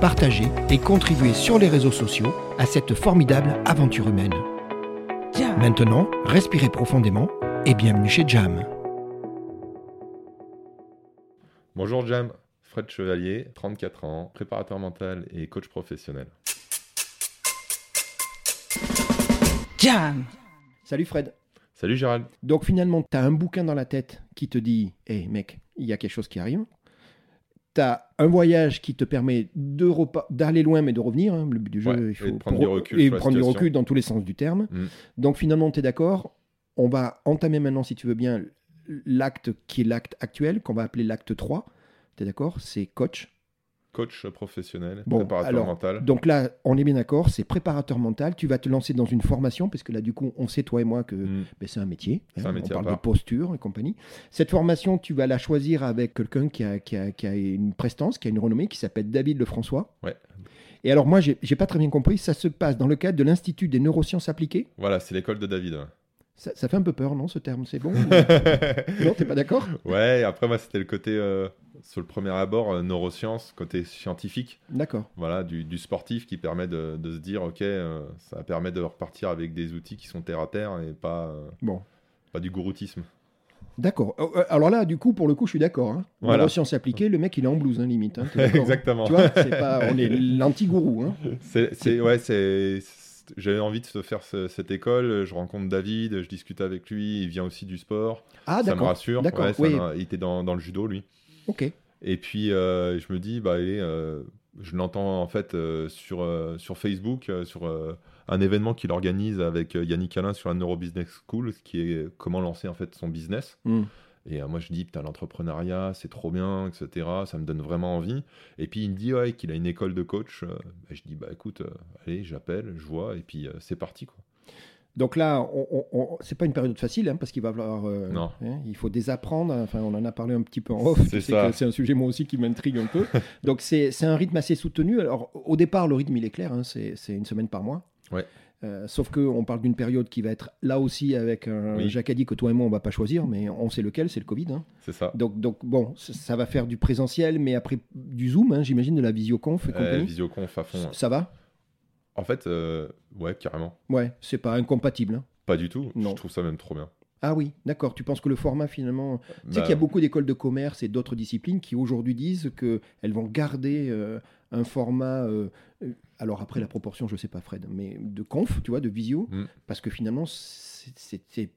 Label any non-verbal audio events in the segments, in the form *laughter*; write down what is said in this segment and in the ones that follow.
partagez et contribuez sur les réseaux sociaux à cette formidable aventure humaine. Maintenant, respirez profondément et bienvenue chez Jam. Bonjour Jam, Fred Chevalier, 34 ans, préparateur mental et coach professionnel. Jam Salut Fred. Salut Gérald. Donc finalement, tu as un bouquin dans la tête qui te dit Hé mec, il y a quelque chose qui arrive. Tu as un voyage qui te permet d'aller loin mais de revenir. hein. Le but du jeu, Ouais, il faut et prendre du recul et prendre du recul dans tous les sens du terme. Mm. Donc finalement, tu es d'accord. On va entamer maintenant, si tu veux bien, l'acte qui est l'acte actuel, qu'on va appeler l'acte 3. Tu es d'accord? C'est coach. Coach professionnel, Bon, préparateur alors, mental. Donc là, on est bien d'accord, c'est préparateur mental. Tu vas te lancer dans une formation, parce que là, du coup, on sait, toi et moi, que Mm. ben, c'est un métier. C'est hein, un métier on parle de posture et compagnie. Cette formation, tu vas la choisir avec quelqu'un qui a, qui, a, qui a une prestance, qui a une renommée, qui s'appelle David Lefrançois. Ouais. Et alors, moi, j'ai pas très bien compris, ça se passe dans le cadre de l'Institut des neurosciences appliquées? Voilà, c'est l'école de David. Ça, ça fait un peu peur, non, ce terme C'est bon? *laughs* Non, t'es pas d'accord? Ouais, après moi c'était le côté, euh, sur le premier abord, euh, neurosciences, côté scientifique, D'accord. voilà, du, du sportif qui permet de, de se dire, ok, euh, ça permet de repartir avec des outils qui sont terre à terre et pas, euh, Bon. pas du gouroutisme. D'accord. Euh, Alors là, du coup, pour le coup, je suis d'accord. Hein. Voilà. Neurosciences appliquées, le mec, il est en blouse, hein, limite. hein, *laughs* Exactement. Tu vois, pas, on est *laughs* l'anti-gourou. Hein. C'est, ouais, c'est, j'avais envie de faire ce- cette école. Je rencontre David, je discute avec lui. Il vient aussi du sport. Ah, ça me d'accord. rassure. D'accord, Ouais, ça oui. m'a- il était dans, dans le judo, lui. Ok. Et puis, euh, je me dis, bah, allez, euh, je l'entends en fait euh, sur, sur Facebook, sur un événement qu'il organise avec Yannick Alain sur la Neurobusiness School, qui est comment lancer en fait son business. Hmm. Et euh, moi, je dis, putain, l'entrepreneuriat, c'est trop bien, etc. Ça me donne vraiment envie. Et puis, il me dit, ouais, qu'il a une école de coach. Euh, bah, je dis, bah, écoute, euh, allez, j'appelle, je vois, et puis c'est parti, quoi. Donc là, on, on- on- c'est pas une période facile, hein, parce qu'il va falloir. euh, Non. hein, il faut désapprendre. Enfin, on en a parlé un petit peu en off. C'est C'est un sujet moi aussi qui m'intrigue un peu. *laughs* Donc c'est un rythme assez soutenu. Alors au départ, le rythme il est clair. hein, c'est une semaine par mois. Ouais. Euh, sauf que on parle d'une période qui va être là aussi avec un Oui. Jacques a dit que toi et moi on va pas choisir, mais on sait lequel, c'est le Covid. hein. C'est ça. Donc, donc bon, ça, va faire du présentiel, mais après du Zoom, hein, j'imagine, de la visioconf et Euh, compagnie. Visioconf à fond. Ça va? En fait, euh, ouais, carrément. Ouais, c'est pas incompatible. hein. Pas du tout. Non. Je trouve ça même trop bien. Ah oui, d'accord. Tu penses que le format finalement. Tu sais Bah, qu'il y a beaucoup d'écoles de commerce et d'autres disciplines qui aujourd'hui disent qu'elles vont garder euh, un format. euh, alors après la proportion, je sais pas Fred, mais de conf, tu vois, de visio, Mm. parce que finalement c'est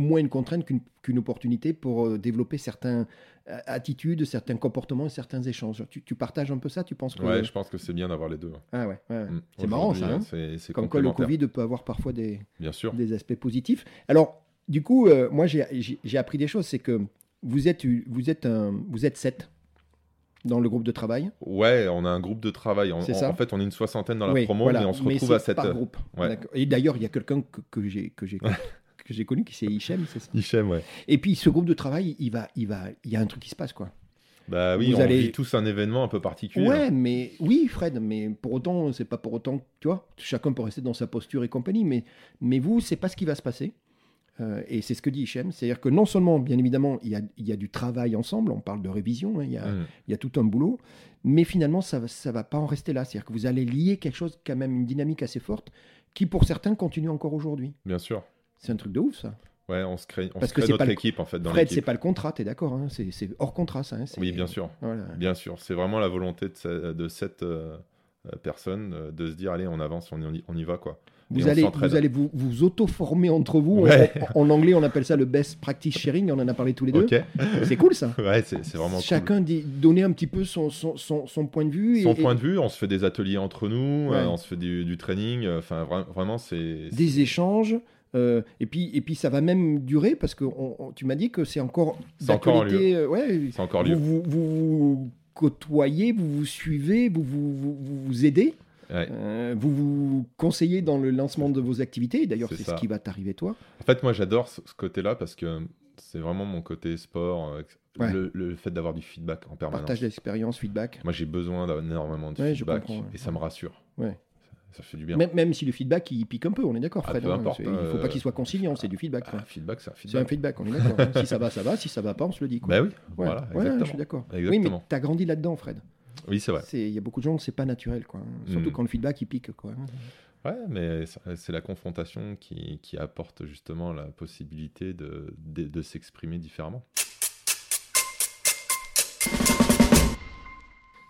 moins une contrainte qu'une qu'une opportunité pour euh, développer certaines euh, attitudes, certains comportements et certains échanges. Tu, tu partages un peu ça Tu penses que Ouais, je pense que c'est bien d'avoir les deux. ah ouais. Mm. C'est marrant, ça, hein c'est- c'est Comme quoi le. Covid peut avoir parfois des, Bien sûr. des aspects positifs. Alors, du coup, euh, moi, j'ai- appris des choses. C'est que vous êtes, vous êtes, un, vous êtes sept dans le groupe de travail. Ouais, on a un groupe de travail. En- ça en fait, on est une soixantaine dans la Oui, promo, voilà. mais on se retrouve à cette. par groupe. ouais. D'accord. Et d'ailleurs, il y a quelqu'un que, que j'ai que j'ai *laughs* que j'ai connu qui c'est Hichem, c'est ça. Hichem, ouais. Et puis ce groupe de travail, il va, il va, il y a un truc qui se passe quoi. Bah oui, Vous on allez- vit tous un événement un peu particulier. Ouais, mais oui, Fred, mais pour autant, c'est pas pour autant, tu vois, chacun peut rester dans sa posture et compagnie, mais, mais vous, c'est pas ce qui va se passer. Euh, et c'est ce que dit Hichem, c'est-à-dire que non seulement, bien évidemment, il y a, il y a du travail ensemble, on parle de révision, hein, il, y a, Mm. il y a tout un boulot, mais finalement, ça ne ça va pas en rester là. C'est-à-dire que vous allez lier quelque chose, quand même, une dynamique assez forte, qui pour certains continue encore aujourd'hui. Bien sûr. C'est un truc de ouf, ça. Ouais, on se crée, on Parce se crée c'est notre pas le- équipe en fait dans Fred, c'est pas le contrat, t'es d'accord hein c'est, hors contrat, ça. hein, Oui, bien sûr. Voilà. Bien sûr. C'est vraiment la volonté de, ce- de cette, euh, euh, personne euh, de se dire allez on avance, on y, on y va quoi. Vous allez, vous allez vous, vous auto-former entre vous. Ouais. En, en anglais, on appelle ça le best practice sharing. On en a parlé tous les deux. Ok. C'est cool ça. *laughs* Ouais, c'est vraiment cool. Chacun dit, donner un petit peu son, son, son, son point de vue. Son et, point de vue, on se fait des ateliers entre nous, Ouais. euh, on se fait du, du training. Enfin, vra- vraiment, c'est. des échanges. Euh, et, puis, et puis ça va même durer parce que on- on- tu m'as dit que c'est encore C'est encore en d'actualité, ouais, C'est encore vous, lieu. vous, vous vous côtoyez, vous vous suivez, vous vous, vous, aidez, Ouais. euh, vous vous conseillez dans le lancement de vos activités. D'ailleurs, C'est ce qui va t'arriver toi. En fait, moi, j'adore ce, ce côté-là parce que c'est vraiment mon côté sport, euh, Ouais. le, le fait d'avoir du feedback en permanence. Partage d'expérience, feedback. Moi, j'ai besoin d'énormément de Ouais, feedback comprends, et ça me rassure. Ouais. Ça, fait du bien. Même, même si le feedback il pique un peu, on est d'accord, Ah, Fred. peu hein, importe, il faut euh, pas qu'il soit conciliant, c'est du feedback. Ah, feedback, c'est un C'est un feedback. feedback, on est d'accord. hein. si ça va, ça va. Si ça va pas, on se le dit. Quoi. Bah oui, voilà, exactement. je suis d'accord. Oui, mais tu as grandi là-dedans, Fred. Oui, c'est vrai. Il y a beaucoup de gens, c'est pas naturel. Quoi. Surtout Mm. quand le feedback il pique. Quoi. Ouais, mais c'est- c'est la confrontation qui, qui apporte justement la possibilité de, de, de s'exprimer différemment.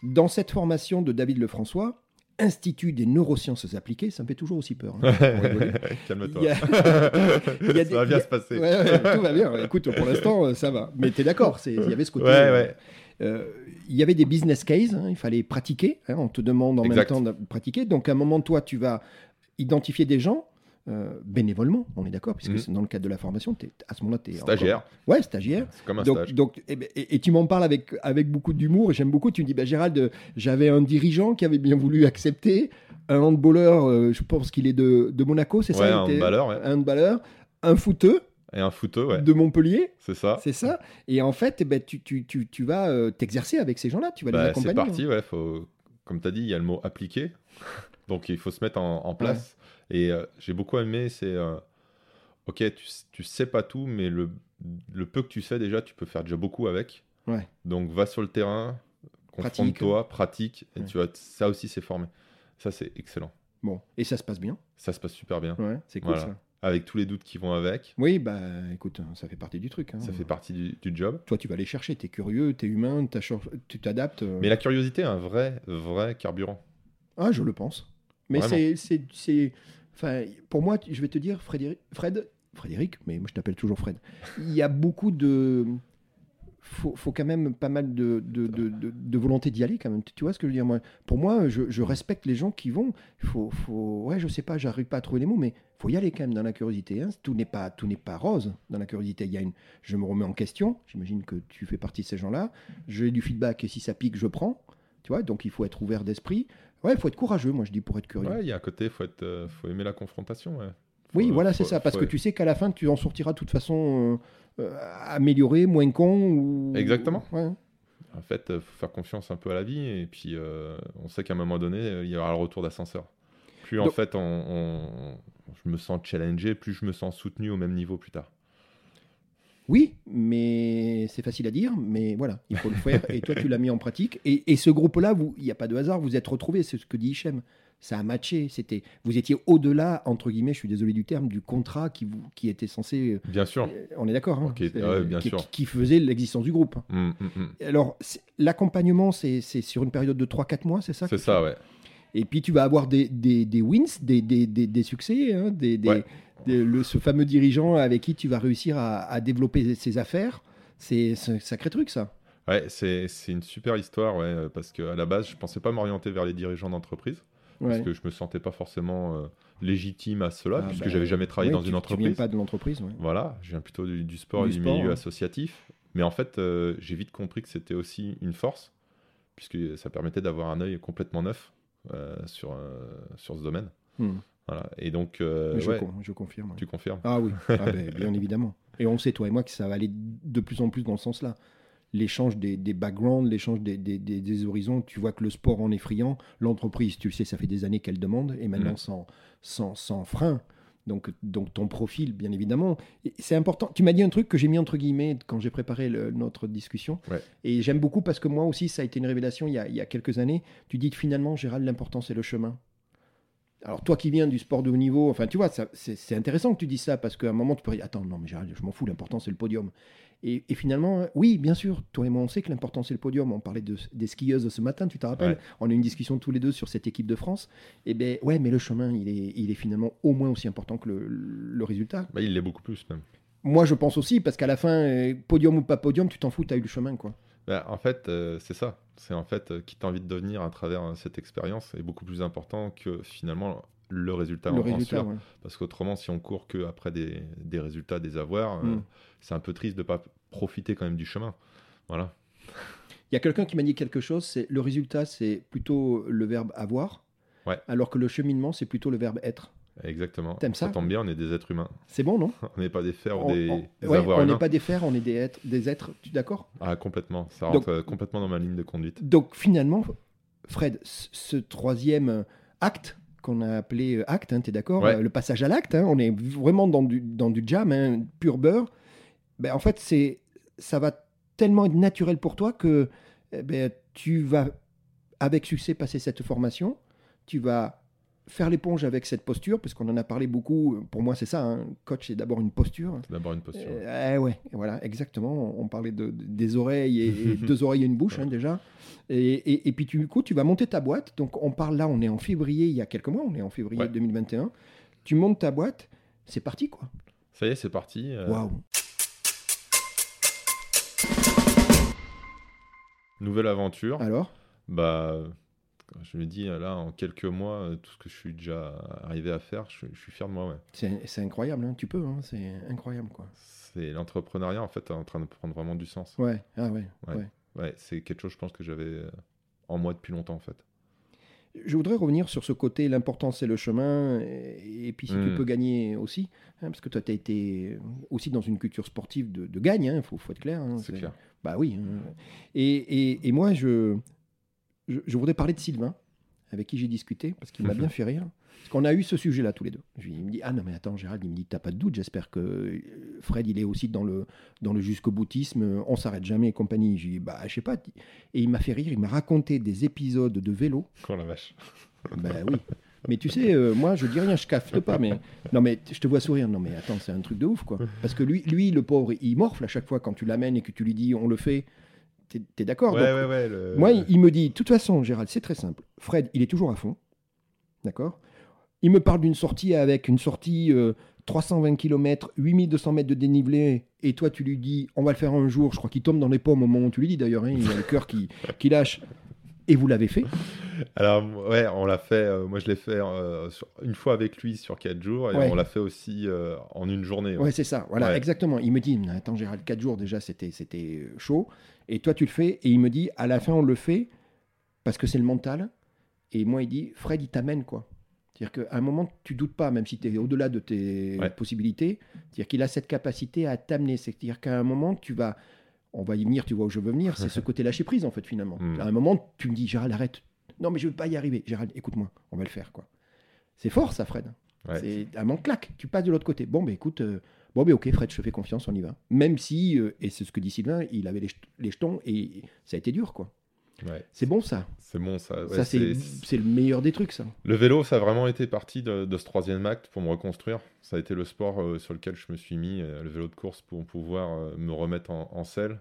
Dans cette formation de David Lefrançois, Institut des neurosciences appliquées, ça me fait toujours aussi peur. hein. *laughs* Calme-toi. *laughs* Ça va bien a- se passer. Ouais, ouais, tout va bien. Écoute, pour l'instant, euh, ça va. Mais tu es d'accord, il y avait ce côté. Ouais, euh, ouais. euh, il y avait des business cases, hein, il fallait pratiquer. hein, on te demande en Exact. même temps de pratiquer. Donc, à un moment, toi, tu vas identifier des gens euh, bénévolement, on est d'accord, puisque Mhm. c'est dans le cadre de la formation. t'es- à ce moment-là, tu es. Stagiaire, Ouais, stagiaire. c'est comme un Donc, stage. donc, et, ben, et- et tu m'en parles avec, avec beaucoup d'humour, et j'aime beaucoup. Tu me dis, bah, Gérald, euh, j'avais un dirigeant qui avait bien voulu accepter, un handballeur, euh, je pense qu'il est de, de Monaco, c'est Ouais, ça un handballeur, ouais. Un handballeur, un footeux Et un photo, ouais, de Montpellier, c'est ça. c'est ça. Et en fait, eh ben, tu, tu, tu, tu vas euh, t'exercer avec ces gens-là, tu vas les Bah, accompagner. c'est parti, ouais. Faut... Comme tu as dit, il y a le mot appliquer. *laughs* Donc il faut se mettre en, en place. Et euh, j'ai beaucoup aimé, c'est. euh, ok, tu, tu sais pas tout, mais le, le peu que tu sais déjà, tu peux faire déjà beaucoup avec. Ouais. Donc va sur le terrain, confronte-toi, pratique, et Ouais. tu vas, ça aussi c'est formé. Ça c'est excellent. Bon, et ça se passe bien. Ça se passe super bien. Ouais, c'est cool Voilà. ça. Avec tous les doutes qui vont avec, Oui, bah écoute, ça fait partie du truc. hein. ça fait partie du, du job. Toi, tu vas aller chercher, tu es curieux, tu es humain, tu t'adaptes. euh. Mais la curiosité est un vrai, vrai carburant. Ah, je le pense. Mais c'est, enfin, pour moi, je vais te dire, Frédéric, Fred, Frédéric, mais moi je t'appelle toujours Fred. Il y a beaucoup de, faut, faut quand même pas mal de, de, de, volonté d'y aller quand même. Tu vois ce que je veux dire? Moi Pour moi, je, respecte les gens qui vont. Il faut, faut, ouais, je sais pas, j'arrive pas à trouver les mots, mais faut y aller quand même dans la curiosité. hein. Tout n'est pas, pas rose dans la curiosité. Il y a une, je me remets en question. J'imagine que tu fais partie de ces gens-là. J'ai du feedback et si ça pique, je prends. Tu vois, donc il faut être ouvert d'esprit. Ouais, il faut être courageux, moi je dis, pour être curieux. Ouais, il y a un côté, faut être, euh, faut aimer la confrontation. ouais. oui, Faut- voilà, faut- c'est ça, parce faut- que tu sais qu'à la fin, tu en sortiras de toute façon euh, euh, amélioré, moins con. Ou... Exactement. Ouais. En fait, il faut faire confiance un peu à la vie et puis euh, on sait qu'à un moment donné, il y aura le retour d'ascenseur. Plus en fait, on, on- je me sens challengé, plus je me sens soutenu au même niveau plus tard. Oui, mais c'est facile à dire, mais voilà, il faut le faire. et toi, tu l'as mis en pratique. Et, et ce groupe-là, il n'y a pas de hasard, vous êtes retrouvés, c'est ce que dit Hichem. Ça a matché, c'était, vous étiez au-delà, entre guillemets, je suis désolé du terme, du contrat qui, vous, qui était censé. Bien sûr. euh, On est d'accord, hein, ouais, bien qui, sûr. qui- qui faisait l'existence du groupe. Hum, hum, hum. Alors, l'accompagnement, c'est sur une période de 3-4 mois, c'est ça C'est ça, ouais. Et puis tu vas avoir des, des, des wins, des, succès, hein, des, des- Ouais. Le, ce fameux dirigeant avec qui tu vas réussir à, à développer ses affaires. C'est un sacré truc, ça. Ouais, c'est c'est une super histoire, ouais, euh, parce qu'à la base, je pensais pas m'orienter vers les dirigeants d'entreprise, Ouais. parce que je me sentais pas forcément euh, légitime à cela, Ah, puisque bah, j'avais jamais travaillé Ouais, dans tu- une Tu entreprise. viens pas de l'entreprise, ouais. Voilà, je viens plutôt du, du sport Du et du sport, milieu associatif. Mais en fait, euh, j'ai vite compris que c'était aussi une force, puisque ça permettait d'avoir un œil complètement neuf euh, sur, sur ce domaine. Hmm. Voilà. Et donc, euh, je, ouais, con- je confirme. tu confirmes. Ah oui, Ah *laughs* ben, bien évidemment. Et on sait, toi et moi, que ça va aller de plus en plus dans ce sens-là. L'échange des, des backgrounds, l'échange des, des, des- des horizons. Tu vois que le sport en est friand. L'entreprise, tu le sais, ça fait des années qu'elle demande. Et maintenant, Mm. sans, sans, sans frein. Donc, donc ton profil, bien évidemment. C'est important. Tu m'as dit un truc que j'ai mis entre guillemets quand j'ai préparé le- notre discussion. Ouais. Et j'aime beaucoup parce que moi aussi, ça a été une révélation il y a, il y a quelques années. Tu dis que finalement, Gérald, l'important, c'est le chemin. Alors toi qui viens du sport de haut niveau, enfin tu vois, c'est intéressant que tu dis ça parce qu'à un moment tu peux dire attends non mais je m'en fous, l'important c'est le podium. Et, et finalement, oui, bien sûr, toi et moi, on sait que l'important, c'est le podium. On parlait de, des skieuses ce matin, tu te rappelles Ouais. On a eu une discussion tous les deux sur cette équipe de France. Et ben ouais, mais le chemin, il est, il est finalement au moins aussi important que le, le résultat. Bah, il l'est beaucoup plus même. Moi, je pense aussi, parce qu'à la fin, euh, podium ou pas podium, tu t'en fous, tu as eu le chemin, quoi. Bah, en fait, euh, c'est ça. C'est en fait euh, qui t'as envie de devenir à travers euh, cette expérience est beaucoup plus important que finalement le résultat le en, résultat, ouais. Parce qu'autrement, si on court que après des, des résultats, des avoirs, Mm. c'est un peu triste de pas profiter quand même du chemin. Voilà. Il y a quelqu'un qui m'a dit quelque chose, c'est le résultat, c'est plutôt le verbe avoir, Ouais. alors que le cheminement, c'est plutôt le verbe être. Exactement. T'aimes ça tombe bien, on est des êtres humains. C'est bon, non *laughs* On n'est pas des fers On- ou des, on- des ouais, on n'est pas des fers, on est des êtres, des êtres tu es d'accord? Ah, complètement. Ça Donc- rentre euh, complètement dans ma ligne de conduite. Donc finalement, Fred, ce troisième acte qu'on a appelé euh, acte, tu es d'accord? Ouais. Euh, Le passage à l'acte, hein, on est vraiment dans du, dans du jam, hein, pur beurre. Ben, en fait, c'est ça va tellement être naturel pour toi que eh ben, tu vas avec succès passer cette formation, tu vas faire l'éponge avec cette posture, parce qu'on en a parlé beaucoup, pour moi c'est ça, hein, coach c'est d'abord une posture. C'est d'abord une posture. Euh, eh ouais, voilà, exactement. On parlait de, de- des oreilles et, et *laughs* deux oreilles et une bouche hein, déjà. Et, et, et puis du coup, tu vas monter ta boîte. Donc on parle là, on est en février, il y a quelques mois, on est en février Ouais. 2021. Tu montes ta boîte, c'est parti quoi. Ça y est, c'est parti. euh, Waouh. Nouvelle aventure. Alors? Bah, je me dis, là, en quelques mois, euh, tout ce que je suis déjà arrivé à faire, je, je suis fier de moi. Ouais. C'est incroyable, hein, tu peux, hein, c'est incroyable quoi. C'est l'entrepreneuriat, en fait, en train de prendre vraiment du sens. Ouais, ah ouais, Ouais. ouais. Ouais, c'est quelque chose, je pense, que j'avais euh, en moi depuis longtemps, en fait. Je voudrais revenir sur ce côté, l'important c'est le chemin, et, et puis si tu Mm. peux gagner aussi, hein, parce que toi tu as été aussi dans une culture sportive de, de gagne, il faut, faut être clair. hein, C'est clair. Bah oui. Et, et- et moi, je, je, je voudrais parler de Sylvain, avec qui j'ai discuté, parce qu'il m'a bien fait rire. Parce qu'on a eu ce sujet-là tous les deux. Je il me dit Ah non, mais attends, Gérald, il me dit T'as pas de doute, j'espère que euh, Fred, il est aussi dans le, dans le jusqu'au boutisme, on s'arrête jamais et compagnie. Je lui dis Bah, je sais pas. Et il m'a fait rire, il m'a raconté des épisodes de vélo. Oh la vache. Ben oui. Mais tu sais, euh, moi, je dis rien, je cafte pas, mais non, mais je te vois sourire. Non, mais attends, c'est un truc de ouf, quoi. Parce que lui, lui, le pauvre, il morfle à chaque fois quand tu l'amènes et que tu lui dis, on le fait. T'es es, d'accord Ouais, ouais, ouais. le- Moi, il, il me dit, de toute façon, Gérald, c'est très simple. Fred, il est toujours à fond, d'accord? Il me parle d'une sortie avec une sortie euh, 320 km, 8200 mètres de dénivelé, et toi, tu lui dis, on va le faire un jour. Je crois qu'il tombe dans les pommes au moment où tu lui dis, d'ailleurs. hein, il a le cœur qui, qui lâche. Et vous l'avez fait? Alors, ouais, on l'a fait. euh, moi, je l'ai fait euh, sur- une fois avec lui sur quatre jours et Ouais. on l'a fait aussi euh, en une journée. ouais. Ouais, c'est ça. Voilà, Ouais. exactement. Il me dit, attends, Gérald, 4 jours déjà, c'était, c'était chaud. Et toi, tu le fais. Et il me dit, à la fin, on le fait parce que c'est le mental. Et moi, il dit, Fred, il t'amène, quoi. C'est-à-dire qu'à un moment, tu doutes pas, même si tu es au-delà de tes Ouais. possibilités. C'est-à-dire qu'il a cette capacité à t'amener. C'est-à-dire qu'à un moment, tu vas. On va y venir, tu vois où je veux venir. C'est ce *laughs* côté lâcher prise, en fait, finalement. Mm. À un moment, tu me dis, Gérald, arrête. Non, mais je veux pas y arriver. Gérald, écoute-moi, on va le faire, quoi. C'est fort, ça, Fred. Ouais. C'est un manque claque. Tu passes de l'autre côté. Bon, ben écoute, euh, bon, ben ok, Fred, je te fais confiance, on y va. Même si, euh, et c'est ce que dit Sylvain, il avait les, jet- les jetons et ça a été dur, quoi. Ouais. C'est bon, ça. C'est bon, ça. ouais, ça, c'est le meilleur des trucs, ça. Le vélo, ça a vraiment été partie de, de ce troisième acte pour me reconstruire. Ça a été le sport euh, sur lequel je me suis mis, euh, le vélo de course, pour pouvoir euh, me remettre en, en selle,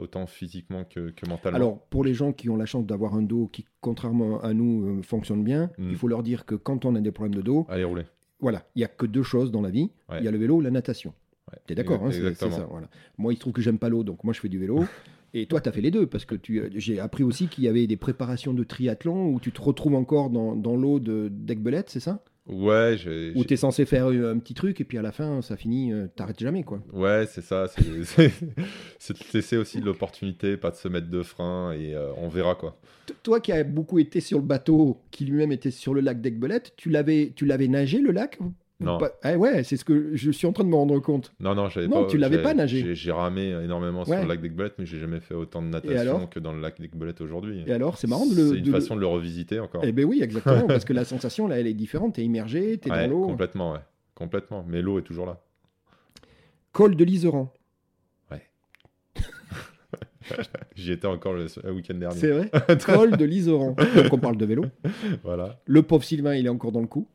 autant physiquement que, que mentalement. Alors, pour les gens qui ont la chance d'avoir un dos qui, contrairement à nous, fonctionne bien, Mm. il faut leur dire que quand on a des problèmes de dos, Allez, rouler. Voilà, il y a que deux choses dans la vie. Il Ouais. y a le vélo ou la natation. Ouais. T'es d'accord hein, c'est- ça, voilà. Moi, il se trouve que j'aime pas l'eau, donc moi, je fais du vélo. *laughs* Et toi, tu as fait les deux, parce que tu, j'ai appris aussi qu'il y avait des préparations de triathlon où tu te retrouves encore dans, dans l'eau de d'Aigbelette, c'est ça? Ouais, j'ai. Où j'ai- tu es censé faire euh, un petit truc, et puis à la fin, ça finit, euh, t'arrêtes jamais, quoi. Ouais, c'est ça. C'est *laughs* de laisser aussi de l'opportunité, pas de se mettre de frein et euh, on verra quoi. T- Toi qui as beaucoup été sur le bateau, qui lui-même était sur le lac d'Aigbelette, tu l'avais, tu l'avais nagé, le lac? Non. pas Ah ouais, c'est ce que je suis en train de me rendre compte. Non, non, j'avais Non, pas. tu l'avais pas nagé. j'ai- ramé énormément sur le lac d'Aigbelette, mais j'ai jamais fait autant de natation que dans le lac d'Aigbelette aujourd'hui. Et alors, c'est marrant de le... C'est une de le- façon de le revisiter encore. Eh ben oui, exactement, parce que la *laughs* sensation, là, elle est différente. T'es immergé, t'es Ouais, dans l'eau. complètement, ouais. Complètement. Mais l'eau est toujours là. Col de l'Iseran. *laughs* J'y étais encore le, le week-end dernier. C'est vrai *laughs* Col de l'Iseran. Donc on parle de vélo. Voilà. Le pauvre Sylvain, il est encore dans le coup.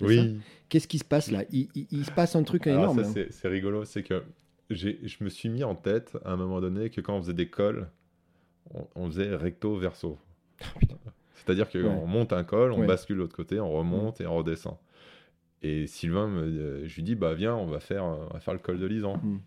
Oui. Qu'est-ce qui se passe là? Il, il- il se passe un truc Alors énorme. ça, là. c'est rigolo, c'est que je me suis mis en tête à un moment donné que quand on faisait des cols, on, on faisait recto verso. putain. C'est-à-dire qu'on Ouais. monte un col, on Ouais. bascule de l'autre côté, on remonte et on redescend. Et Sylvain, me, euh, je lui dis, bah viens, on va faire, euh, on va faire le col de Lisan. Mm.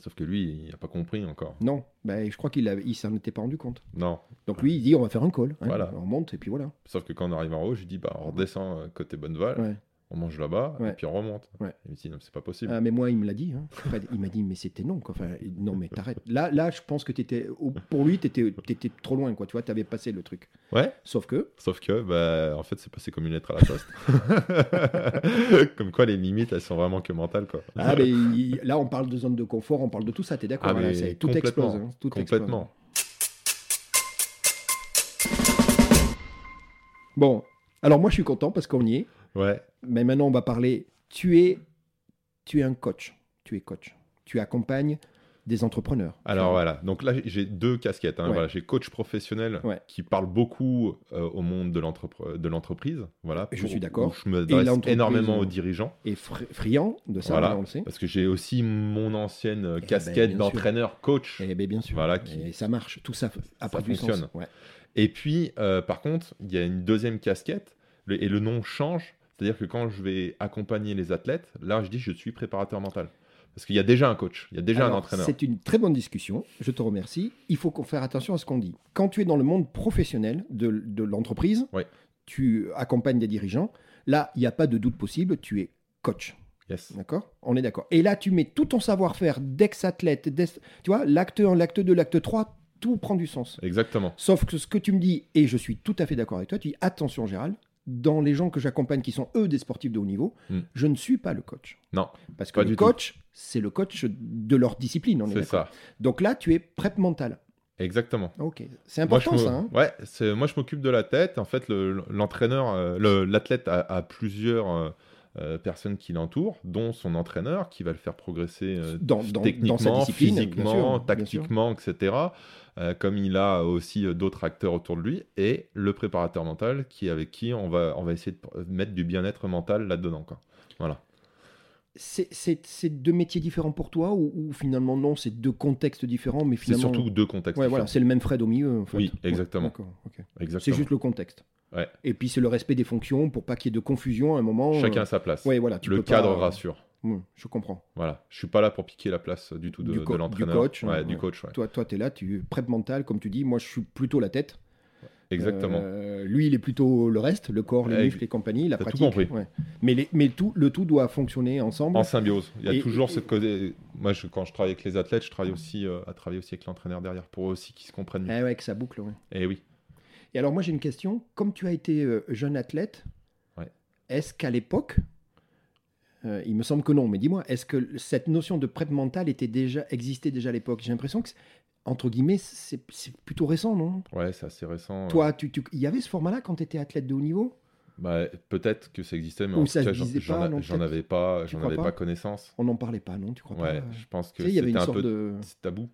Sauf que lui, il n'a pas compris encore. Non, ben, je crois qu'il il s'en était pas rendu compte. Non. Donc lui, il dit on va faire un call. hein. Voilà. On monte et puis voilà. Sauf que quand on arrive en haut, je lui dis, bah on redescend euh, côté Bonneval, Ouais. On mange là-bas, Ouais. et puis on remonte. Ouais. Il me dit, non, c'est pas possible. Ah, mais moi, il me l'a dit. hein. Fred, il m'a dit, mais c'était non. Quoi. Enfin, non, mais t'arrêtes. Là, là, je pense que t'étais, pour lui, tu étais trop loin. Quoi. Tu vois, tu avais passé le truc. Ouais. Sauf que, Sauf que, bah, en fait, c'est passé comme une lettre à la poste. *laughs* comme quoi, les limites, elles sont vraiment que mentales, quoi. ah, mais il- là, on parle de zone de confort, on parle de tout ça. T'es d'accord Ah, voilà, Tout explose. hein. Tout explose. Complètement. Bon, alors moi, je suis content parce qu'on y est. Ouais. Mais maintenant, on va parler. Tu es, tu es un coach. Tu es coach. Tu accompagnes des entrepreneurs. Alors voilà, donc là j'ai deux casquettes. hein. Ouais. Voilà, j'ai coach professionnel Ouais. qui parle beaucoup euh, au monde de l'entreprise. Voilà, Je suis d'accord. Je me Et adresse l'entreprise, énormément aux dirigeants. Et fri- friand de ça, Voilà. on le sait. Parce que j'ai aussi mon ancienne euh, ben, casquette d'entraîneur coach. Eh bien, bien sûr. Voilà, qui- Et ça marche. Tout ça a pris du fonctionne. Ouais. Et puis, euh, par contre, il y a une deuxième casquette, le- et le nom change. C'est-à-dire que quand je vais accompagner les athlètes, là, je dis je suis préparateur mental. Parce qu'il y a déjà un coach, il y a déjà Alors, un entraîneur. C'est une très bonne discussion. Je te remercie. Il faut qu'on fasse attention à ce qu'on dit. Quand tu es dans le monde professionnel de, de l'entreprise, tu accompagnes des dirigeants. Là, il n'y a pas de doute possible. Tu es coach. Yes. D'accord? On est d'accord. Et là, tu mets tout ton savoir-faire d'ex-athlète, d'ex- tu vois, l'acte 1, l'acte 2, l'acte 3, tout prend du sens. Exactement. Sauf que ce que tu me dis, et je suis tout à fait d'accord avec toi, tu dis attention Gérald, dans les gens que j'accompagne qui sont eux des sportifs de haut niveau, Mm. je ne suis pas le coach. Non, Parce que le coach, c'est le coach de leur discipline. On est c'est d'accord. ça. Donc là, tu es prep mental. Exactement. Ok, c'est important ça. hein. ouais, c'est moi je m'occupe de la tête. En fait, le- l'entraîneur, euh, le- l'athlète a, a plusieurs euh, euh, personnes qui l'entourent, dont son entraîneur qui va le faire progresser euh, Dans- dans- techniquement, physiquement, sûr, tactiquement, etc. Euh, comme il a aussi d'autres acteurs autour de lui, et le préparateur mental qui avec qui on va on va essayer de mettre du bien-être mental là-dedans. Voilà. C'est- C'est c'est deux métiers différents pour toi ou, ou finalement non, c'est deux contextes différents, mais C'est finalement. surtout deux contextes. Ouais, voilà, c'est le même Fred au milieu. En fait. Oui, exactement. C'est juste le contexte. Ouais. Et puis c'est le respect des fonctions pour pas qu'il y ait de confusion à un moment. Chacun euh, à sa place. Ouais, voilà. tu le pas- cadre rassure. Je comprends. Voilà, je suis pas là pour piquer la place du tout de, Du de co- du l'entraîneur. coach, ouais, du coach. Toi, toi, tu es là, tu prep mental, comme tu dis. Moi, je suis plutôt la tête. Exactement. Euh, lui, il est plutôt le reste, le corps, les Eh, muscles et compagnie, la t'as tout pratique. compris. ouais. Mais, les- mais tout, le tout doit fonctionner ensemble. En symbiose. Il y a Et- toujours et- ce côté. Moi, je- quand je travaille avec les athlètes, je travaille aussi euh, à travailler aussi avec l'entraîneur derrière pour eux aussi qu'ils se comprennent. mieux. Eh ouais, que ça boucle. ouais. Et oui. Et alors, moi, j'ai une question. Comme tu as été euh, jeune athlète, Ouais. est-ce qu'à l'époque, euh, il me semble que non, mais dis-moi, est-ce que cette notion de prep mental était déjà, existait déjà à l'époque? J'ai l'impression que, entre guillemets, c'est plutôt récent, non? Ouais, c'est assez récent. Toi, tu, tu- il y avait ce format-là quand tu étais athlète de haut niveau? Bah, peut-être que ça existait, mais Ou en tout cas, j'en- avais pas, j'en avais pas? pas connaissance. On n'en parlait pas, non Tu crois Ouais, pas? je pense que c'était un peu de. tabou.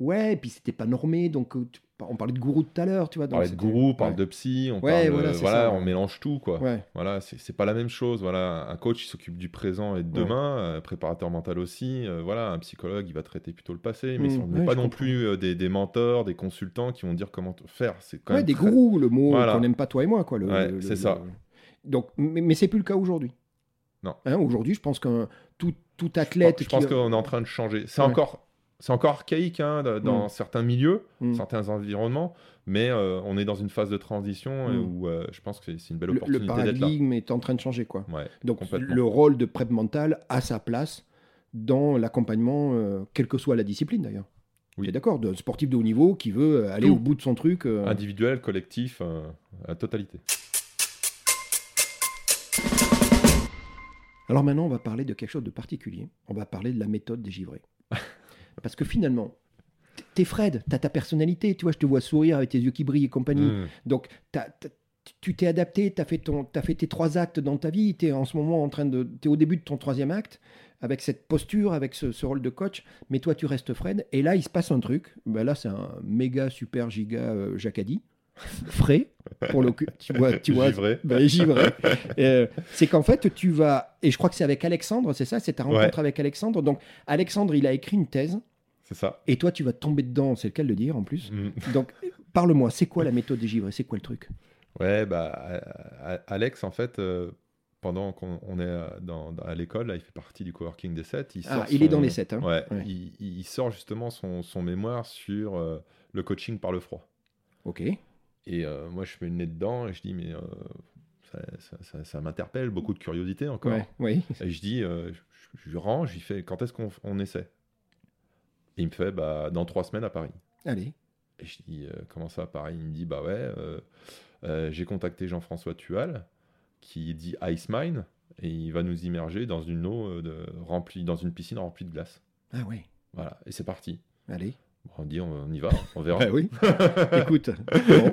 Ouais, et puis c'était pas normé, donc euh, on parlait de gourou tout à l'heure, tu vois. On parlait de gourou, on parle ouais. de psy, on Ouais, parle, voilà, voilà, ça, on ouais. mélange tout, quoi. Voilà, c'est pas la même chose. Voilà, un coach il s'occupe du présent et de demain, euh, préparateur mental aussi. euh, voilà, un psychologue il va traiter plutôt le passé, mais Mm, ils sont ouais, pas non comprends. plus euh, des, des mentors, des consultants qui vont dire comment faire. C'est quand Ouais, même des très- gourous, le mot Voilà. qu'on n'aime pas toi et moi, quoi. le- c'est ça. Donc, mais, mais c'est plus le cas aujourd'hui. Non. Hein, aujourd'hui, je pense qu'un tout, tout athlète. Je pense qui- qu'on est en train de changer. C'est encore, c'est encore archaïque hein, de- dans Mm. certains milieux, Mm. certains environnements, mais euh, on est dans une phase de transition et Mm. où euh, je pense que c'est une belle le, le opportunité d'être là. paradigme est en train de changer, quoi. Ouais, Donc, le rôle de prep mental a sa place dans l'accompagnement, euh, quelle que soit la discipline d'ailleurs. Oui. Tu es d'accord D'un sportif de haut niveau qui veut euh, aller Tout. au bout de son truc. euh, individuel, collectif, euh, à totalité. Alors maintenant, on va parler de quelque chose de particulier. On va parler de la méthode des givrés. Parce que finalement, t'es Fred, t'as ta personnalité, tu vois, je te vois sourire avec tes yeux qui brillent et compagnie. Mm. Donc, tu t'es adapté, tu as, fait ton- t'as fait tes trois actes dans ta vie, tu es en ce moment en train de... Tu es au début de ton troisième acte, avec cette posture, avec ce, ce rôle de coach, mais toi, tu restes Fred. Et là, il se passe un truc. Ben là, c'est un méga, super, giga euh, Jacadi. *laughs* frais, pour le tu vois, tu vois, Givré. ben, givré. Euh, c'est qu'en fait, tu vas, et je crois que c'est avec Alexandre, c'est ça, c'est ta rencontre Ouais. avec Alexandre. Donc, Alexandre, il a écrit une thèse, C'est ça. et toi, tu vas tomber dedans, c'est le cas de le dire en plus. Mm. Donc, parle-moi, c'est quoi la méthode des givrés? C'est quoi le truc? Ouais, bah, Alex, en fait, euh, pendant qu'on on est euh, dans, dans- à l'école, là, il fait partie du coworking des 7. Il, Ah, il est dans les 7. Hein. Ouais, Ouais. Il, il sort justement son, son mémoire sur euh, le coaching par le froid. Ok. Et euh, moi, je mets le nez dedans et je dis, mais euh, ça, ça- ça- ça m'interpelle, beaucoup de curiosité encore. Ouais, oui. Et je dis, euh, je, je range, lui fais, quand est-ce qu'on on essaie? Et il me fait, bah, dans trois semaines à Paris. Allez. Et je dis, comment ça à Paris? Il me dit, bah ouais, j'ai contacté Jean-François Tual, qui dit Ice Mine, et il va nous immerger dans une eau de, remplie, dans une piscine remplie de glace. Ah ouais. Voilà, et c'est parti. Allez. On dit, on, on y va, on verra. Bah oui. *laughs* Écoute. bon.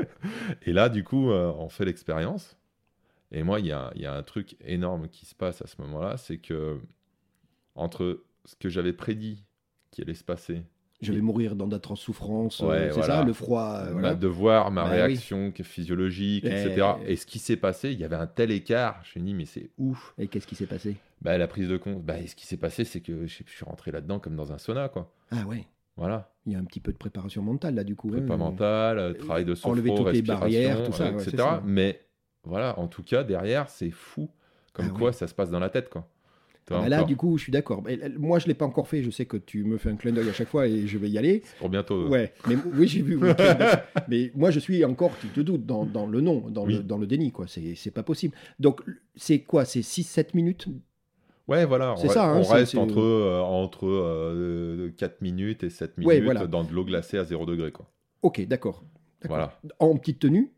Et là, du coup, euh, on fait l'expérience. Et moi, il y a, y a un truc énorme qui se passe à ce moment-là, c'est que entre ce que j'avais prédit qui allait se passer, Je vais mourir dans d'atroces souffrances. euh, Ouais, c'est voilà. ça, le froid. euh, bah, voilà. de voir ma oui. réaction physiologique, Eh, etc. Et ce qui s'est passé, il y avait un tel écart. Je me suis dit, mais c'est ouf. Et qu'est-ce qui s'est passé? Bah, la prise de compte, bah, et ce qui s'est passé, c'est que je suis rentré là-dedans comme dans un sauna, quoi. Ah ouais. Voilà. Il y a un petit peu de préparation mentale là du coup. Prépa hein. mentale, euh, travail de sophro, enlever toutes les barrières, tout ça, euh, ouais, etc. ça. Mais voilà, en tout cas, derrière, c'est fou. Comme Ah quoi, ça se passe dans la tête, quoi. Ah bah là, du coup, je suis d'accord. Euh, Moi, je l'ai pas encore fait. Je sais que tu me fais un clin d'œil à chaque fois et je vais y aller. Pour bientôt. Ouais, mais oui, j'ai vu. oui, *laughs* mais moi, je suis encore, tu te doutes, dans, dans le non, dans, le, dans le déni, quoi. C'est c'est pas possible. Donc, c'est quoi? C'est 6-7 minutes Ouais, voilà. C'est on, ça, hein, on reste entre, euh, entre euh, 4 minutes et 7 minutes Ouais, voilà. dans de l'eau glacée à 0 degré, quoi. Ok, d'accord. Voilà. En petite tenue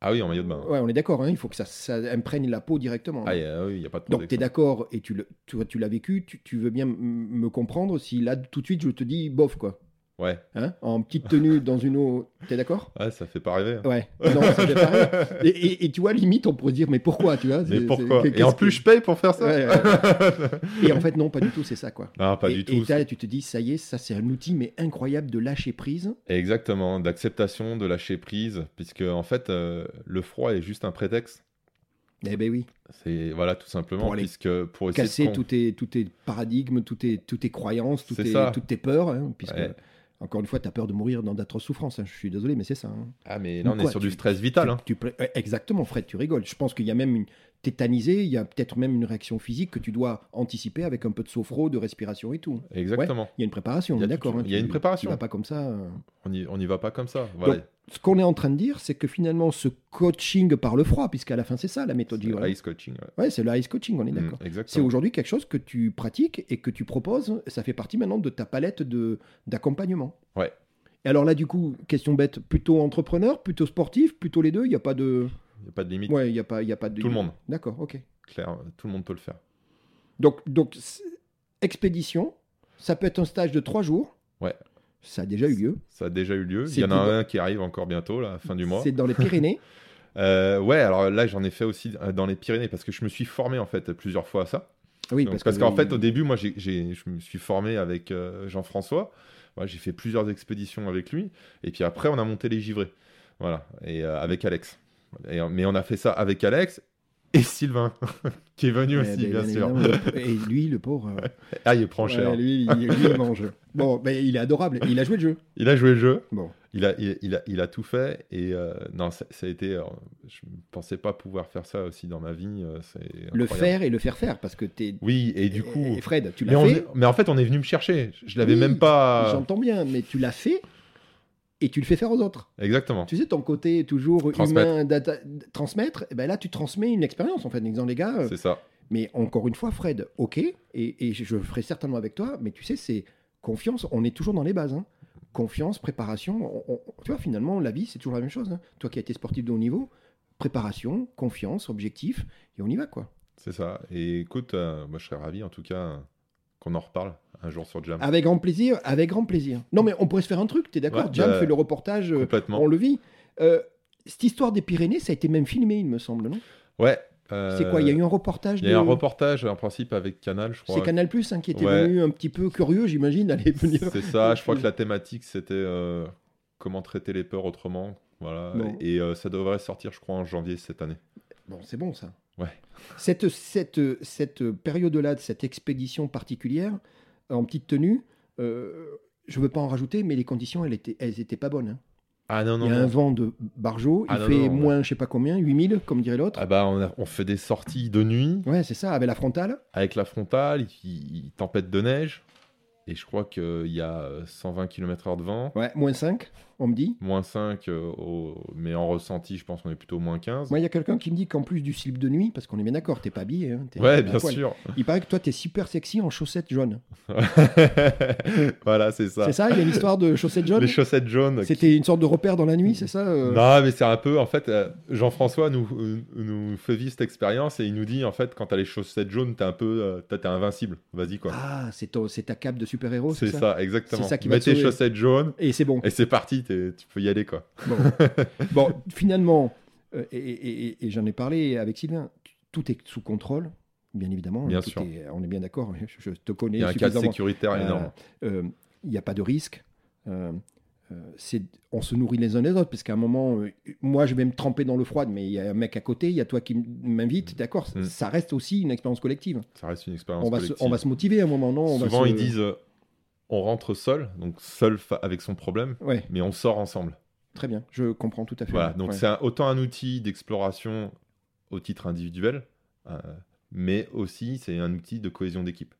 Ah oui, en maillot de bain. Ouais, on est d'accord. hein, il faut que ça, ça imprègne la peau directement. Ah, y a- oui, il n'y a pas de Donc, tu es d'accord et tu, le, tu, tu l'as vécu, tu, tu veux bien m- me comprendre si là, tout de suite, je te dis bof, quoi. Ouais. Hein en petite tenue dans une eau, t'es d'accord? Ouais, ça fait pas rêver. hein. Ouais, non, ça fait pareil. Et, et- et tu vois, limite, on pourrait dire, mais pourquoi, tu vois? Mais pourquoi? Et en plus, que- je paye pour faire ça Ouais, ouais. Et en fait, non, pas du tout, c'est ça, quoi. Non, pas et, du et tout. là, tu te dis, ça y est, ça, c'est un outil, mais incroyable de lâcher prise. Exactement, d'acceptation, de lâcher prise, puisque en fait, euh, le froid est juste un prétexte. Eh ben oui, C'est voilà, tout simplement, Pour puisque pour essayer casser tous tes, tous tes paradigmes, tous tes, toutes tes croyances, toutes tes, toutes tes peurs, hein, puisque, Ouais. Encore une fois, tu as peur de mourir dans d'atroces souffrances. hein. Je suis désolé, mais c'est ça. hein. Ah, mais là, on Quoi, est sur tu- du stress vital. Tu- hein. tu exactement, Fred, tu rigoles. Je pense qu'il y a même une tétanisée, il y a peut-être même une réaction physique que tu dois anticiper avec un peu de sophro, de respiration et tout. Exactement. Il y a une préparation, Il y on a est d'accord. hein, il y a tu- une préparation. Tu vas pas comme ça. euh. On y, on y va pas comme ça. Voilà. Donc, ce qu'on est en train de dire, c'est que finalement, ce coaching par le froid, puisqu'à la fin, c'est ça la méthode Givrel. ice coaching. ouais. Ouais, c'est le ice coaching, on est d'accord. Mm, C'est aujourd'hui quelque chose que tu pratiques et que tu proposes. Ça fait partie maintenant de ta palette de d'accompagnement. Ouais. Et alors là, du coup, question bête, plutôt entrepreneur, plutôt sportif, plutôt les deux. Il n'y a pas de. Il n'y a pas de limite. Ouais, il y a pas, y a pas de. Tout le monde. D'accord, ok. Clair, tout le monde peut le faire. Donc, donc expédition, ça peut être un stage de trois jours. Ouais. Ça a déjà eu lieu. Ça a déjà eu lieu. Il y en a un qui arrive encore bientôt, là, fin du mois. C'est dans les Pyrénées. *laughs* Euh, ouais, alors là, j'en ai fait aussi euh, dans les Pyrénées parce que je me suis formé en fait plusieurs fois à ça. Oui, Donc, parce, parce que- qu'en fait, au début, moi, j'ai- je me suis formé avec euh, Jean-François. Voilà, j'ai fait plusieurs expéditions avec lui. Et puis après, on a monté les givrés. Voilà. Et euh, avec Alex. Et, mais on a fait ça avec Alex *laughs* et Sylvain, *laughs* qui est venu Ouais, aussi, ben, bien sûr. *laughs* Et lui, le pauvre. euh, Ah, il prend ouais, cher. lui, il, lui, il mange. Bon, mais il est adorable. Il a joué le jeu. Il a joué le jeu. Bon. Il a, il, il a, il a tout fait. Et euh, non, ça, ça a été. euh, je ne pensais pas pouvoir faire ça aussi dans ma vie. c'est Le faire et le faire faire, parce que t'es. Oui, et du coup. Et Fred, tu l'as fait. est- mais en fait, on est venu me chercher. Je l'avais Oui, même pas. J'entends bien, mais tu l'as fait et tu le fais faire aux autres. Exactement. Tu sais, ton côté toujours Transmettre. humain, data- transmettre, et ben là, tu transmets une expérience, en fait, en disant, les gars, C'est ça. mais encore une fois, Fred, ok, et, et je, ferai certainement avec toi, mais tu sais, c'est confiance, on est toujours dans les bases. hein. Confiance, préparation, on- on- tu vois, finalement, la vie, c'est toujours la même chose. hein. Toi qui as été sportif de haut niveau, préparation, confiance, objectif, et on y va, quoi. C'est ça. Et écoute, euh, moi, je serais ravi, en tout cas, qu'on en reparle un jour sur Jam. Avec grand plaisir, avec grand plaisir. Non, mais on pourrait se faire un truc, t'es d'accord Ouais, Jam bah, fait le reportage, euh, Complètement. on le vit. Euh, cette histoire des Pyrénées, ça a été même filmé, il me semble, non? Ouais. C'est quoi Il y a eu un reportage Il y a eu un reportage, en principe, avec Canal, je crois. C'est Canal Plus qui était Ouais. venu un petit peu curieux, j'imagine, d'aller venir. C'est ça. Je crois que la thématique, c'était euh, comment traiter les peurs autrement. Voilà. Bon. Et euh, ça devrait sortir, je crois, en janvier cette année. Bon, c'est bon ça. Ouais. Cette, cette, cette période-là, de cette expédition particulière, en petite tenue, euh, je veux pas en rajouter, mais les conditions, elles étaient, elles étaient pas bonnes. hein. Ah non, non, Il y a non. un vent de bargeau, Ah il non, fait non, moins, je sais pas combien, 8000, comme dirait l'autre. Ah bah, on, a- on fait des sorties de nuit Ouais, c'est ça, avec la frontale. avec la frontale, il, il- tempête de neige. Et je crois qu'il y a euh, 120 km/h de vent. Ouais, moins 5, on me dit. Moins 5, euh, au- mais en ressenti, je pense qu'on est plutôt moins 15. Moi, il y a quelqu'un qui me dit qu'en plus du slip de nuit, parce qu'on est bien d'accord, t'es pas habillé. hein, Ouais, bien poil. sûr. Il paraît que toi, t'es super sexy en chaussettes jaunes. *laughs* voilà, c'est ça. C'est ça Il y a une histoire de chaussettes jaunes Les chaussettes jaunes. C'était une sorte de repère dans la nuit, c'est ça euh Non, mais c'est un peu, en fait, euh, Jean-François nous, nous fait vivre cette expérience et il nous dit, en fait, quand t'as les chaussettes jaunes, t'es un peu, t'es invincible. Vas-y, quoi. Ah, c'est ta cape de super-héros, c'est ça, exactement. C'est ça qui Mets te tes chaussettes jaunes Et c'est bon. et c'est parti, tu peux y aller, quoi. Bon, *laughs* Bon, finalement, euh, et, et- et- et j'en ai parlé avec Sylvain, tout est sous contrôle, bien évidemment. Bien sûr. est- on est bien d'accord, je, je te connais Il y a un cadre sécuritaire Euh, énorme. euh, Il n'y a pas de risque. C'est- on se nourrit les uns les autres, parce qu'à un moment, euh, moi je vais me tremper dans le froid, mais il y a un mec à côté, il y a toi qui m'invite, d'accord Mm. Ça reste aussi une expérience collective. Ça reste une expérience On va, se, on va se motiver à un moment, non On va Souvent, se- ils disent, on rentre seul, donc seul avec son problème, Ouais, mais on sort ensemble. très bien, je comprends tout à fait. Voilà, donc Ouais. c'est autant un outil d'exploration au titre individuel, euh, mais aussi c'est un outil de cohésion d'équipe.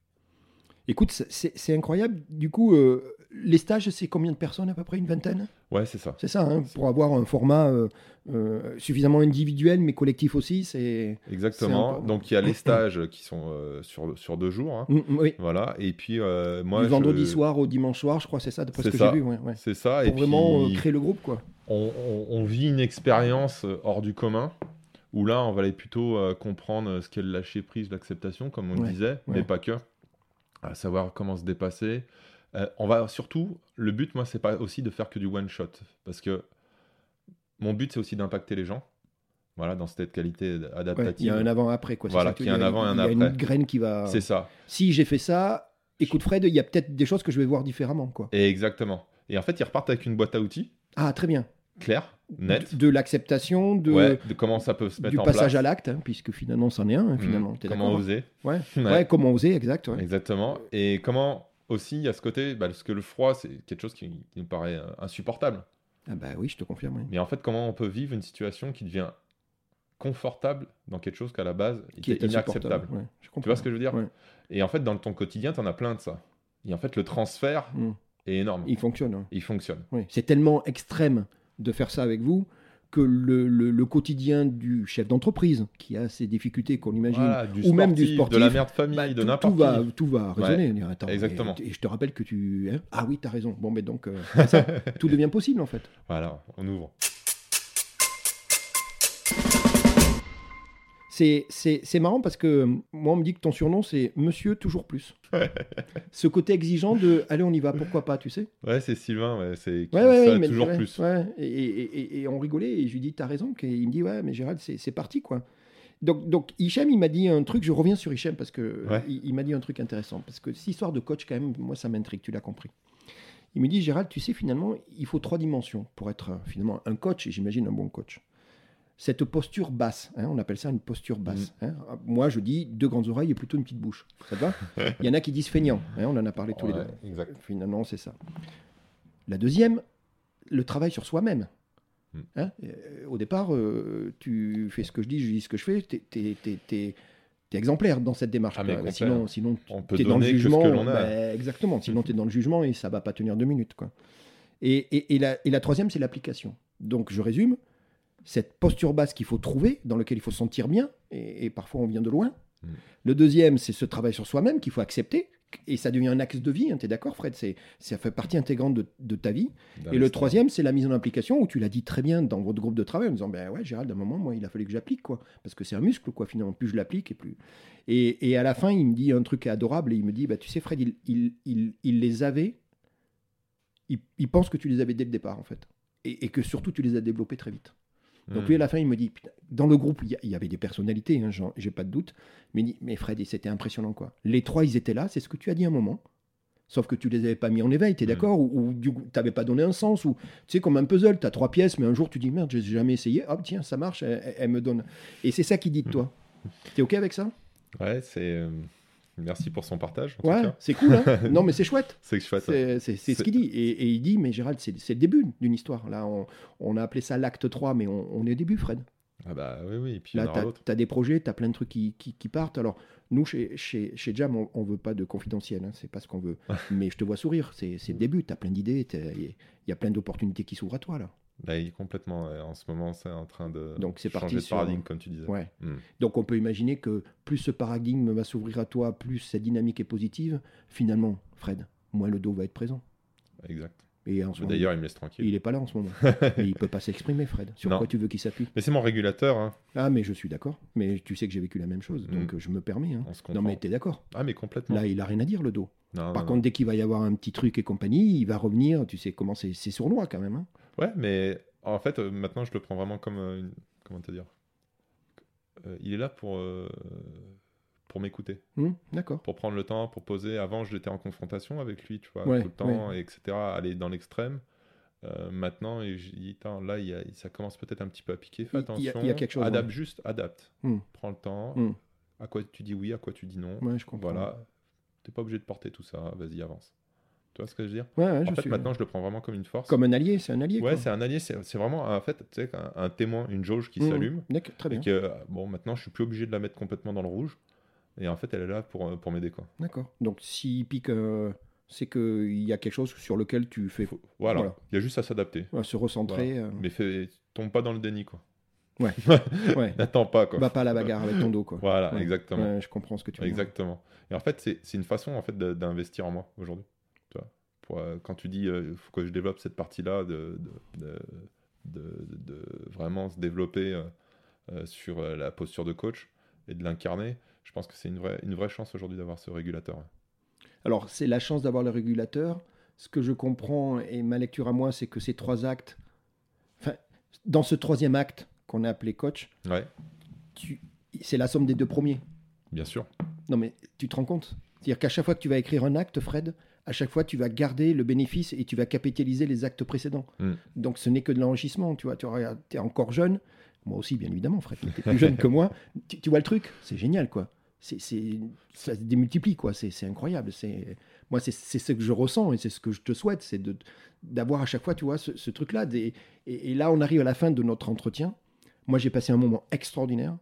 Écoute, c'est- incroyable. Du coup, euh, les stages, c'est combien de personnes à peu près Une vingtaine? Ouais, c'est ça. C'est ça, hein, pour avoir un format euh, euh, suffisamment individuel, mais collectif aussi. C'est. Exactement. Donc il y a les stages qui sont sur, sur deux jours. hein. Mm, mm, oui. Voilà. Et puis moi. du vendredi soir au dimanche soir, je crois, c'est ça, d'après ce que j'ai vu. ouais, ouais. C'est ça. et Pour vraiment puis, euh, créer le groupe, quoi. on, on- on vit une expérience hors du commun. Où là, on va aller plutôt euh, comprendre ce qu'est le lâcher prise, l'acceptation, comme on le Ouais, disait, mais pas que. À savoir comment se dépasser. Euh, on va surtout, le but, moi, c'est pas aussi de faire que du one shot, parce que mon but, c'est aussi d'impacter les gens. Voilà, dans cette qualité Ouais, adaptative. Il y a un avant-après, quoi. Voilà, qu'il y a un avant et un Il y a après. une graine qui va. C'est ça. Si j'ai fait ça, écoute Fred, il y a peut-être des choses que je vais voir différemment, quoi. Et exactement. Et en fait, ils repartent avec une boîte à outils Ah, très bien. Claire, nette. De l'acceptation, de, Ouais, de comment ça peut se mettre du en passage place. à l'acte, hein, puisque finalement, c'en est un, hein, Mhm. finalement. Comment oser. Ouais. *laughs* Ouais. Ouais, comment oser, exact. Exactement. Et comment aussi, il y a ce côté, bah, parce que le froid, c'est quelque chose qui, qui nous paraît euh, insupportable. Ah bah oui, je te confirme. oui. Mais en fait, comment on peut vivre une situation qui devient confortable dans quelque chose qu'à la base Qui était est inacceptable. ouais, je Tu vois ce que je veux dire Ouais. Et en fait, dans ton quotidien, tu en as plein de ça. Et en fait, le transfert Mm. est énorme. Il fonctionne. ouais. Il fonctionne. Oui. C'est tellement extrême de faire ça avec vous que le, le- le quotidien du chef d'entreprise, qui a ses difficultés qu'on imagine, Voilà, ou même du sportif, de la mère de famille, bah, de tout, n'importe tout va, qui. tout va résonner. Attends, exactement. Et, et je te rappelle que tu... hein ah oui, tu as raison. Bon, mais donc, euh, ça. *laughs* tout devient possible en fait. Voilà, on ouvre. C'est- C'est c'est marrant parce que euh, moi, on me dit que ton surnom, c'est Monsieur Toujours Plus. *laughs* Ce côté exigeant de allez, on y va, pourquoi pas, tu sais Ouais, c'est Sylvain, ouais, c'est qui Ouais, ouais, dit ça ouais, mais- toujours ouais, plus. Et, et- et- et on rigolait et je lui dis t'as raison. Et il me dit ouais, mais Gérald, c'est c'est parti quoi. Donc, donc Hichem, il m'a dit un truc. Je reviens sur Hichem parce que il m'a dit un truc intéressant parce que cette histoire de coach quand même, moi ça m'intrigue. Tu l'as compris. Il me dit Gérald, tu sais finalement, il faut trois dimensions pour être euh, finalement un coach et j'imagine un bon coach. Cette posture basse, hein, on appelle ça une posture basse. Mm. hein. Moi, je dis deux grandes oreilles et plutôt une petite bouche. Ça te va *laughs* Il y en a qui disent feignant. hein, on en a parlé tous les deux. exact. Finalement, c'est ça. La deuxième, le travail sur soi-même. Mm. Hein, euh, au départ, euh, tu fais ce que je dis, je dis ce que je fais, tu es, exemplaire dans cette démarche. Ah, mais sinon, sinon On peut tu es dans le donner que ce jugement. que l'on a. bah, exactement, sinon tu es dans le jugement et ça va pas tenir deux minutes. Quoi. Et, et- et la, et la troisième, c'est l'application. Donc, je résume, cette posture basse qu'il faut trouver, dans laquelle il faut se sentir bien, et, et parfois on vient de loin. Mm. Le deuxième, c'est ce travail sur soi-même qu'il faut accepter, et ça devient un axe de vie, tu es d'accord Fred c'est, Ça fait partie intégrante de, de ta vie. Dans Et le troisième, c'est la mise en application, où tu l'as dit très bien dans votre groupe de travail, en disant, ben ouais, Gérald, à un moment, moi, il a fallu que j'applique, quoi. Parce que c'est un muscle, quoi, finalement. Plus je l'applique, et plus... Et, et à la fin, il me dit un truc adorable, et il me dit, bah, tu sais, Fred, il, il, il, il les avait, il, il pense que tu les avais dès le départ, en fait. Et, et que surtout, tu les as développés très vite. Donc Hmm. lui, à la fin, il me dit, Putain, dans le groupe, il y, avait des personnalités, hein, j'ai pas de doute, mais il dit, mais Fred, c'était impressionnant, quoi. Les trois, ils étaient là, c'est ce que tu as dit à un moment. Sauf que tu les avais pas mis en éveil, tu es Mm. d'accord Ou, coup, t'avais pas donné un sens Ou tu sais, comme un puzzle, tu as trois pièces, mais un jour tu dis merde, j'ai jamais essayé. Hop, tiens, ça marche, elle, elle- elle me donne. Et c'est ça qui dit de toi. T'es OK avec ça? Ouais, c'est. Merci pour son partage. En Ouais, c'est cool. Hein *laughs* non, mais c'est chouette. C'est ça. C'est ce qu'il dit. Et, et il dit, mais Gérald, c'est le début d'une histoire. Là, on, on a appelé ça l'acte 3, mais on, on est au début, Fred. Ah bah oui, oui. Et puis il y Là, tu as, des projets, tu as plein de trucs qui, qui- qui partent. Alors, nous, chez, chez, chez Jam, on, on veut pas de confidentiel, hein, c'est pas ce qu'on veut. *laughs* Mais je te vois sourire, c'est le début, tu as plein d'idées, il y a plein d'opportunités qui s'ouvrent à toi, là. Bah, il est complètement. ouais, En ce moment, c'est en train de Donc, changer parti de sur- paradigme, comme tu disais. Ouais. Mm. Donc, on peut imaginer que plus ce paradigme va s'ouvrir à toi, plus cette dynamique est positive, finalement, Fred, moins le dos va être présent. Exact. Et D'ailleurs, il me laisse tranquille. il est pas là en ce moment. *laughs* Il peut pas s'exprimer, Fred. Sur Non. quoi tu veux qu'il s'appuie? Mais c'est mon régulateur, hein. Ah, mais je suis d'accord. Mais tu sais que j'ai vécu la même chose, donc Mm. je me permets. hein. Non, mais t'es d'accord? Ah, mais complètement. Là, il a rien à dire, le dos. Non, Par non, contre, dès qu'il va y avoir un petit truc et compagnie, il va revenir. Tu sais comment c'est c'est sournois quand même. hein. Ouais, mais en fait, euh, maintenant, je le prends vraiment comme. euh, une- Comment te dire Euh, Il est là pour. Pour m'écouter, Hum, D'accord. pour prendre le temps, pour poser. Avant, j'étais en confrontation avec lui, tu vois, Ouais, tout le temps, etc. Aller dans l'extrême. Euh, maintenant, et je dis, là, il a- ça commence peut-être un petit peu à piquer. Fais Il- il y a- attention. il y a quelque chose, Adapte ouais. juste, adapte. Hmm. Prends le temps. Hmm. À quoi tu dis oui, à quoi tu dis non. Ouais, je comprends. Voilà. T'es pas obligé de porter tout ça. Vas-y, avance. Tu vois ce que je veux dire? Ouais, ouais, En je fait, suis maintenant, je le prends vraiment comme une force. comme un allié, c'est un allié. Ouais, c'est un allié. C'est vraiment, en fait, tu sais, un, un témoin, une jauge qui Hum, s'allume. d'accord, Très Et bien. que, bon, maintenant, je suis plus obligé de la mettre complètement dans le rouge. Et en fait, elle est là pour, euh, pour m'aider, quoi. D'accord. Donc, s'il pique, euh, c'est qu'il y a quelque chose sur lequel tu fais Faut- Voilà. Voilà. Il y a juste à s'adapter. ouais, se recentrer. euh, Mais fais, tombe pas dans le déni, quoi. *laughs* ouais. N'attends pas, quoi. Va pas à la bagarre avec ton dos, quoi. Voilà, exactement. Je comprends ce que tu veux dire. Exactement. Et en fait, c'est une façon en fait d'investir en moi aujourd'hui. Pour, euh, quand tu dis il faut que je développe cette partie-là, de, de, de, de- de vraiment se développer euh, euh, sur euh, la posture de coach et de l'incarner, je pense que c'est une vraie, une vraie chance aujourd'hui d'avoir ce régulateur. Alors, c'est la chance d'avoir le régulateur. Ce que je comprends, et ma lecture à moi, c'est que ces trois actes, enfin, dans ce troisième acte qu'on a appelé coach, Ouais, c'est la somme des deux premiers. bien sûr. Non, mais tu te rends compte? C'est-à-dire qu'à chaque fois que tu vas écrire un acte, Fred, à chaque fois, tu vas garder le bénéfice et tu vas capitaliser les actes précédents. Mm. Donc, ce n'est que de l'enrichissement. Tu vois, tu es encore jeune. Moi aussi, bien évidemment, Fred. Tu es plus jeune que moi. Tu, tu vois le truc? C'est génial, quoi. C'est, c'est- ça se démultiplie, quoi. C'est, c'est incroyable. C'est, moi, c'est, c'est ce que je ressens et c'est ce que je te souhaite. C'est de, d'avoir à chaque fois, tu vois, ce, ce truc-là. Des- et, et là, on arrive à la fin de notre entretien. Moi, j'ai passé un moment extraordinaire.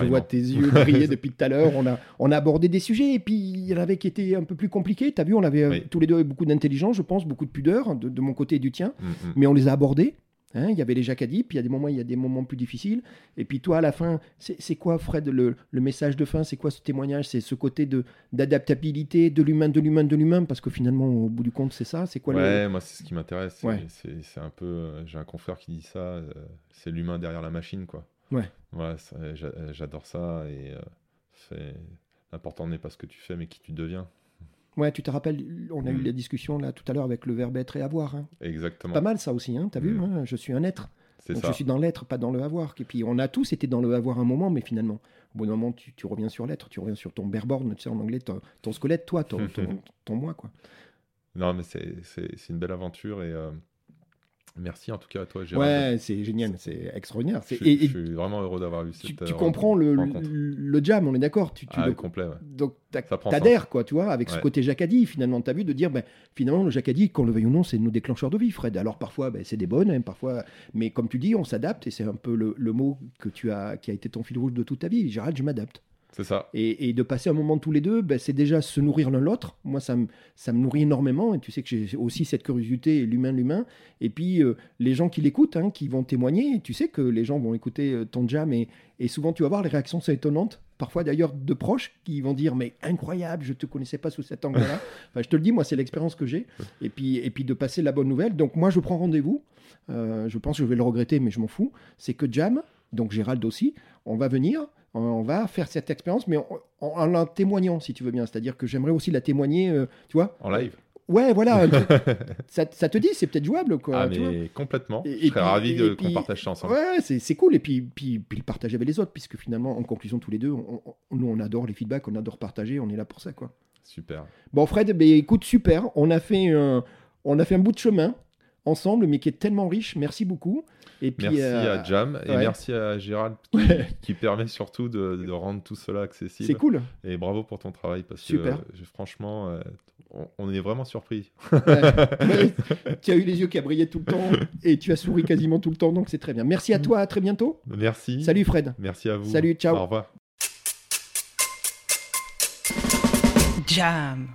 Je vois tes yeux briller *laughs* depuis tout à l'heure. On a, on a abordé des sujets et puis il y en avait qui étaient un peu plus compliqués. Tu as vu, on avait euh, Oui. tous les deux beaucoup d'intelligence, je pense, beaucoup de pudeur de, de mon côté et du tien, Mm, mm. mais on les a abordés. hein. Il y avait les jacadis, puis il y a des moments, il y a des moments plus difficiles. Et puis toi, à la fin, c'est quoi, Fred, le, le message de fin? C'est quoi ce témoignage? C'est ce côté de d'adaptabilité de l'humain, de l'humain, de l'humain? Parce que finalement, au bout du compte, c'est ça. C'est quoi le Ouais, moi, c'est ce qui m'intéresse. c'est- Ouais. C'est c'est un peu. euh, J'ai un confrère qui dit ça. euh, c'est l'humain derrière la machine, quoi. Ouais. Voilà, j'a- j'adore ça. Et euh, c'est l'important n'est pas ce que tu fais, mais qui tu deviens. Ouais, tu te rappelles, on a eu Mm. la discussion là tout à l'heure avec le verbe être et avoir. hein. Exactement. Pas mal ça aussi, hein, t'as vu Mm. hein, Je suis un être. Donc ça. je suis dans l'être, pas dans le avoir. Et puis on a tous été dans le avoir un moment, mais finalement, au bout d'un moment, tu, tu reviens sur l'être, tu reviens sur ton bareborn, tu sais, en anglais, ton, ton squelette, toi, ton, ton, *laughs* ton moi, quoi. Non, mais c'est une belle aventure. Et euh, merci en tout cas à toi, Gérald. Ouais, c'est génial, c'est extraordinaire. Je, et, et je suis vraiment heureux d'avoir eu tu, cette tu euh, comprends le, le jam, on est d'accord tu, tu Ah, le- complet, ouais. Donc t'adhères, quoi, tu vois, avec ce côté jacadi, finalement, t'as vu, de dire, ben, finalement, le jacadi, qu'on le veuille ou non, c'est nos déclencheurs de vie, Fred. Alors parfois, ben, c'est des bonnes, hein, parfois, mais comme tu dis, on s'adapte, et c'est un peu le, le mot que tu as, qui a été ton fil rouge de toute ta vie. Gérald, je m'adapte. C'est ça. Et, et de passer un moment tous les deux, ben, c'est déjà se nourrir l'un l'autre. Moi, ça me, ça me nourrit énormément. Et tu sais que j'ai aussi cette curiosité, l'humain, l'humain. Et puis, euh, les gens qui l'écoutent, hein, qui vont témoigner, tu sais que les gens vont écouter euh, ton jam. Et, et souvent, tu vas voir, les réactions sont étonnantes. Parfois, d'ailleurs, de proches qui vont dire Mais incroyable, je te connaissais pas sous cet angle-là. *laughs* enfin, je te le dis, moi, c'est l'expérience que j'ai. Et puis, et puis, de passer la bonne nouvelle. Donc, moi, je prends rendez-vous. Euh, je pense que je vais le regretter, mais je m'en fous. C'est que Jam, donc Gérald aussi, on va venir, on va faire cette expérience, mais en, en- en la témoignant, si tu veux bien. C'est-à-dire que j'aimerais aussi la témoigner, euh, tu vois. En live. Ouais, voilà. *laughs* ça, ça te dit, c'est peut-être jouable, quoi. ah, tu vois. mais complètement. Et- et je serais puis- ravi qu'on partage ça ensemble. Ouais, c'est cool. Et puis, puis, puis le partager avec les autres, puisque finalement, en conclusion, tous les deux, on- on- nous, on adore les feedbacks, on adore partager, on est là pour ça, quoi. Super. Bon, Fred, ben, écoute, super. On a, fait un, on a fait un bout de chemin ensemble, mais qui est tellement riche. Merci beaucoup. Et puis, merci euh, à Jam et merci à Gérald qui, Ouais. qui permet surtout de, de rendre tout cela accessible. c'est cool. Et bravo pour ton travail parce Super. que euh, franchement, euh, on, on est vraiment surpris. Ouais. *laughs* Tu as eu les yeux qui a brillé tout le temps et tu as souri quasiment tout le temps, donc c'est très bien. Merci à toi, à très bientôt. Merci. Salut Fred. Merci à vous. Salut, ciao. Au revoir. Jam.